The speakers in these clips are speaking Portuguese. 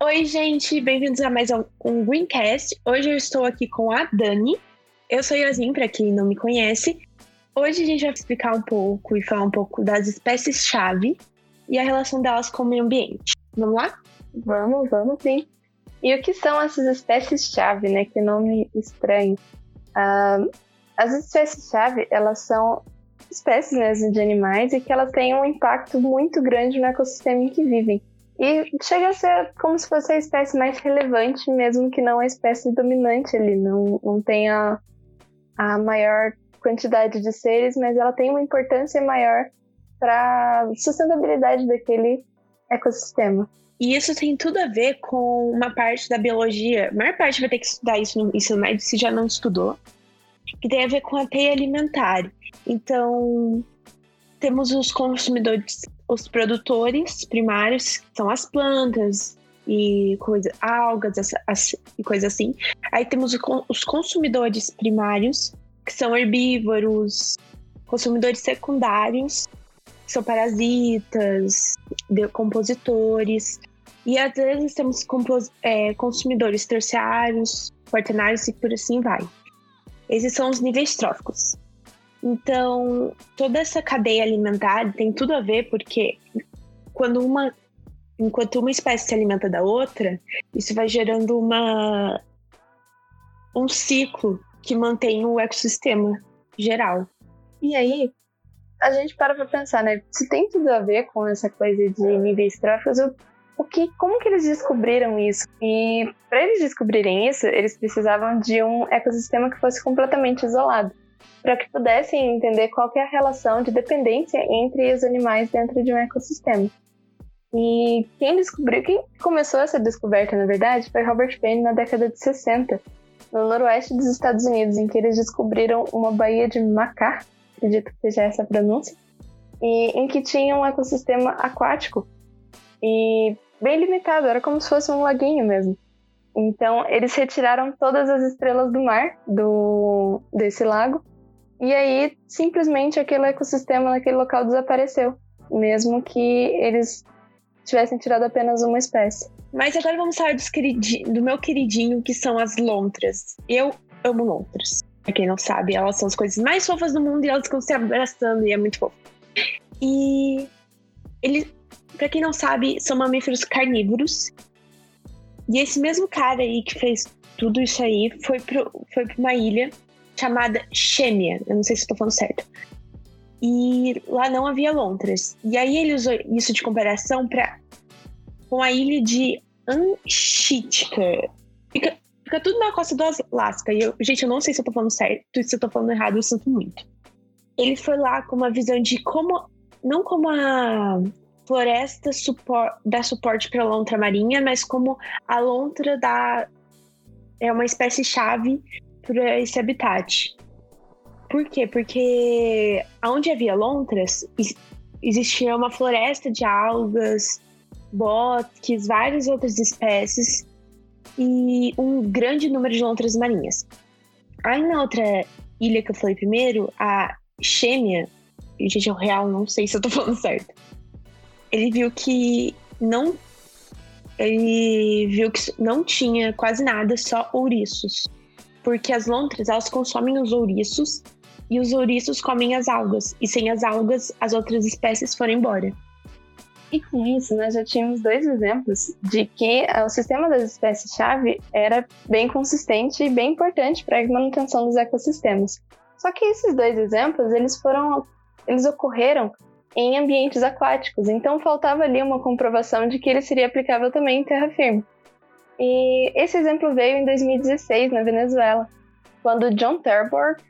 Oi, gente, bem-vindos a mais um Greencast. Hoje eu estou aqui com a Dani. Eu sou Yasmin, para quem não me conhece. Hoje a gente vai explicar um pouco e falar um pouco das espécies-chave e a relação delas com o meio ambiente. Vamos lá? Vamos, vamos sim. E o que são essas espécies-chave, né? Que nome estranho. Uh, as espécies-chave, elas são espécies né, de animais e que elas têm um impacto muito grande no ecossistema em que vivem. E chega a ser como se fosse a espécie mais relevante, mesmo que não a espécie dominante ali, não, não tenha a maior quantidade de seres, mas ela tem uma importância maior para a sustentabilidade daquele ecossistema. E isso tem tudo a ver com uma parte da biologia. A maior parte vai ter que estudar isso no ensino médio, se já não estudou, que tem a ver com a teia alimentar. Então, temos os consumidores, os produtores primários, são as plantas e coisa, algas as, as, e coisa assim. Aí temos os consumidores primários, que são herbívoros, consumidores secundários, que são parasitas, decompositores, e às vezes temos é, consumidores terciários, quaternários e por assim vai. Esses são os níveis tróficos. Então, toda essa cadeia alimentar tem tudo a ver porque quando uma enquanto uma espécie se alimenta da outra, isso vai gerando uma um ciclo que mantém o ecossistema geral. E aí, a gente para pra pensar, né? Se tem tudo a ver com essa coisa de níveis tróficos, o que, como que eles descobriram isso? E para eles descobrirem isso, eles precisavam de um ecossistema que fosse completamente isolado, para que pudessem entender qual é a relação de dependência entre os animais dentro de um ecossistema. E quem descobriu, quem começou essa descoberta, na verdade, foi Robert Payne na década de 60, no noroeste dos Estados Unidos, em que eles descobriram uma baía de Macá, acredito que seja essa a pronúncia, e em que tinha um ecossistema aquático e bem limitado, era como se fosse um laguinho mesmo. Então, eles retiraram todas as estrelas do mar do desse lago e aí simplesmente aquele ecossistema naquele local desapareceu, mesmo que eles tivessem tirado apenas uma espécie. Mas agora vamos falar do meu queridinho, que são as lontras. Eu amo lontras. Pra quem não sabe, elas são as coisas mais fofas do mundo e elas ficam se abraçando e é muito fofo. E ele, para quem não sabe, são mamíferos carnívoros. E esse mesmo cara aí que fez tudo isso aí foi, pro, foi pra uma ilha chamada Xêmia. Eu não sei se estou falando certo. E lá não havia lontras. E aí ele usou isso de comparação para com a ilha de Anchitka. Fica, fica tudo na costa do Alasca. E eu, gente, eu não sei se eu tô falando certo, se eu tô falando errado, eu sinto muito. Ele foi lá com uma visão de como. Não como a floresta supor, dá suporte para a lontra marinha, mas como a lontra dá é uma espécie chave para esse habitat. Por quê? Porque onde havia lontras existia uma floresta de algas, bosques, várias outras espécies e um grande número de lontras marinhas. Aí na outra ilha que eu falei primeiro, a Xêmia, gente, é real não sei se eu tô falando certo ele viu que não ele viu que não tinha quase nada, só ouriços. Porque as lontras, elas consomem os ouriços e os ouriços comem as algas. E sem as algas, as outras espécies foram embora. E com isso, nós já tínhamos dois exemplos de que o sistema das espécies-chave era bem consistente e bem importante para a manutenção dos ecossistemas. Só que esses dois exemplos, eles foram eles ocorreram em ambientes aquáticos, então faltava ali uma comprovação de que ele seria aplicável também em terra firme. E esse exemplo veio em 2016, na Venezuela, quando John Terborg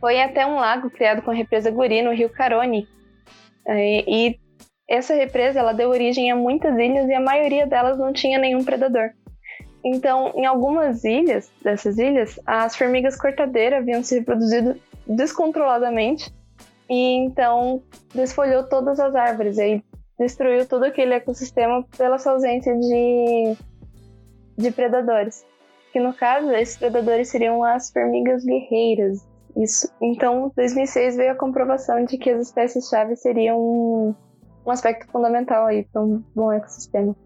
foi até um lago criado com a represa Guri, no rio Caroni. E, e essa represa ela deu origem a muitas ilhas e a maioria delas não tinha nenhum predador. Então, em algumas ilhas, dessas ilhas, as formigas cortadeiras haviam se reproduzido descontroladamente e então desfolhou todas as árvores e destruiu todo aquele ecossistema pela sua ausência de, de predadores. Que no caso, esses predadores seriam as formigas guerreiras. Isso. Então, 2006 veio a comprovação de que as espécies-chave seriam um, um aspecto fundamental aí para um bom ecossistema.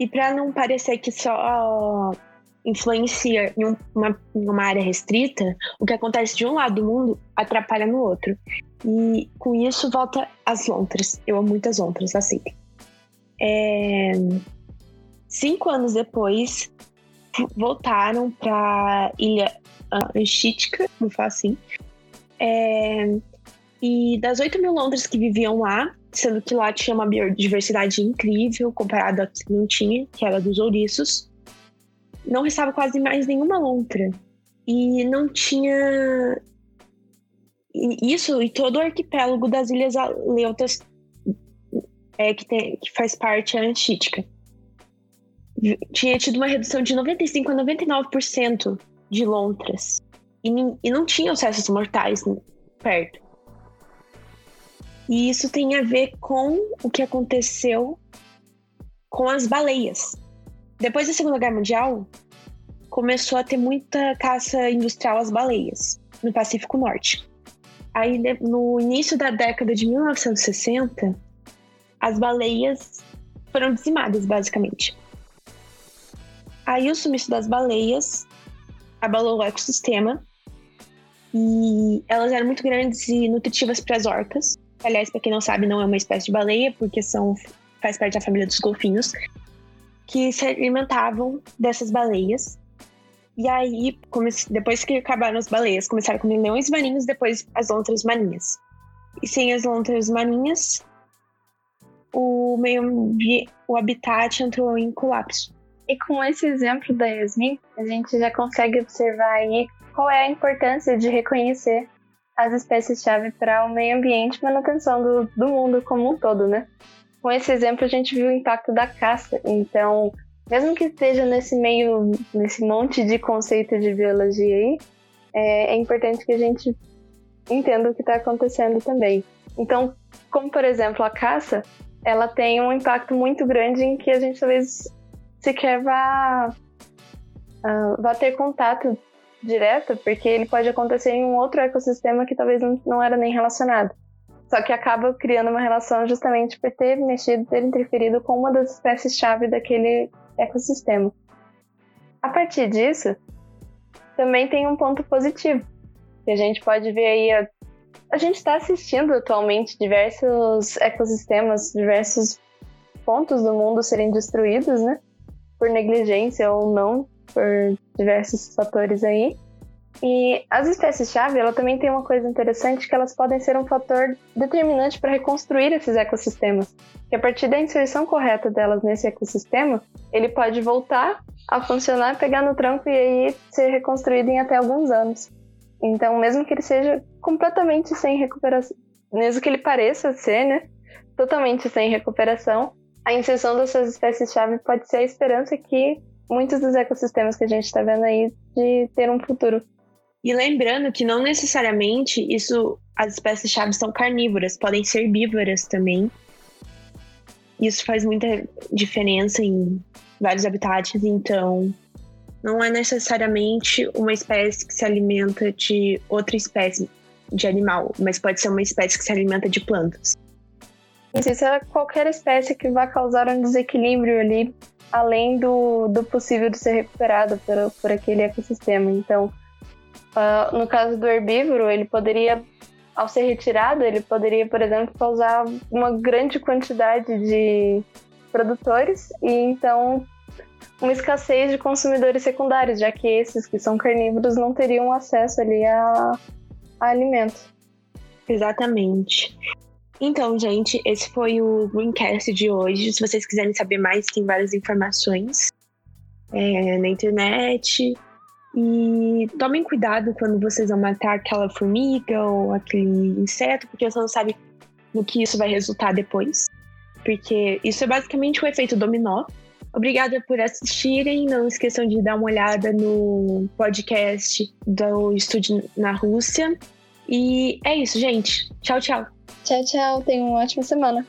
E para não parecer que só influencia em uma, em uma área restrita, o que acontece de um lado do mundo atrapalha no outro. E com isso volta as lontras. Eu amo muitas lontras, assim. É... Cinco anos depois, voltaram para ilha Anchitica, vou falar assim. É... E das 8 mil lontras que viviam lá, sendo que lá tinha uma biodiversidade incrível comparado a que não tinha, que era dos ouriços, não restava quase mais nenhuma lontra. E não tinha. Isso e todo o arquipélago das Ilhas Aleutas é, que, tem, que faz parte a Antítica. Tinha tido uma redução de 95% a 99% de lontras. E, e não tinha acessos mortais perto. E isso tem a ver com o que aconteceu com as baleias. Depois da Segunda Guerra Mundial, começou a ter muita caça industrial às baleias no Pacífico Norte. Aí, no início da década de 1960, as baleias foram dizimadas, basicamente. Aí, o sumiço das baleias abalou o ecossistema e elas eram muito grandes e nutritivas para as orcas. Aliás, para quem não sabe, não é uma espécie de baleia, porque são faz parte da família dos golfinhos, que se alimentavam dessas baleias. E aí, depois que acabaram as baleias, começaram a comer leões marinhos, depois as lontras marinhas. E sem as lontras marinhas, o meio o habitat entrou em colapso. E com esse exemplo da Yasmin, a gente já consegue observar aí qual é a importância de reconhecer as espécies-chave para o meio ambiente e manutenção do, do mundo como um todo, né? Com esse exemplo, a gente viu o impacto da caça. Então, mesmo que esteja nesse meio, nesse monte de conceito de biologia aí, é, é importante que a gente entenda o que está acontecendo também. Então, como por exemplo a caça, ela tem um impacto muito grande em que a gente talvez sequer vá, uh, vá ter contato direto, porque ele pode acontecer em um outro ecossistema que talvez não, não era nem relacionado. Só que acaba criando uma relação justamente por ter mexido, ter interferido com uma das espécies-chave daquele ecossistema. A partir disso, também tem um ponto positivo, que a gente pode ver aí. A, a gente está assistindo atualmente diversos ecossistemas, diversos pontos do mundo serem destruídos, né? Por negligência ou não, por diversos fatores aí. E as espécies-chave, ela também tem uma coisa interessante que elas podem ser um fator determinante para reconstruir esses ecossistemas. Que a partir da inserção correta delas nesse ecossistema, ele pode voltar a funcionar, pegar no tranco e aí ser reconstruído em até alguns anos. Então, mesmo que ele seja completamente sem recuperação, mesmo que ele pareça ser, né, totalmente sem recuperação, a inserção dessas espécies-chave pode ser a esperança que muitos dos ecossistemas que a gente está vendo aí de ter um futuro. E lembrando que não necessariamente isso, as espécies-chave são carnívoras, podem ser herbívoras também. Isso faz muita diferença em vários habitats, então não é necessariamente uma espécie que se alimenta de outra espécie de animal, mas pode ser uma espécie que se alimenta de plantas. Isso é qualquer espécie que vá causar um desequilíbrio ali além do, do possível de ser recuperado por, por aquele ecossistema. Então, uh, no caso do herbívoro, ele poderia, ao ser retirado, ele poderia, por exemplo, causar uma grande quantidade de produtores e então uma escassez de consumidores secundários, já que esses que são carnívoros não teriam acesso ali a, a alimento. Exatamente. Então, gente, esse foi o Greencast de hoje. Se vocês quiserem saber mais, tem várias informações é, na internet. E tomem cuidado quando vocês vão matar aquela formiga ou aquele inseto, porque você não sabe no que isso vai resultar depois. Porque isso é basicamente o efeito dominó. Obrigada por assistirem. Não esqueçam de dar uma olhada no podcast do Estúdio na Rússia. E é isso, gente. Tchau, tchau. Tchau, tchau. Tenha uma ótima semana.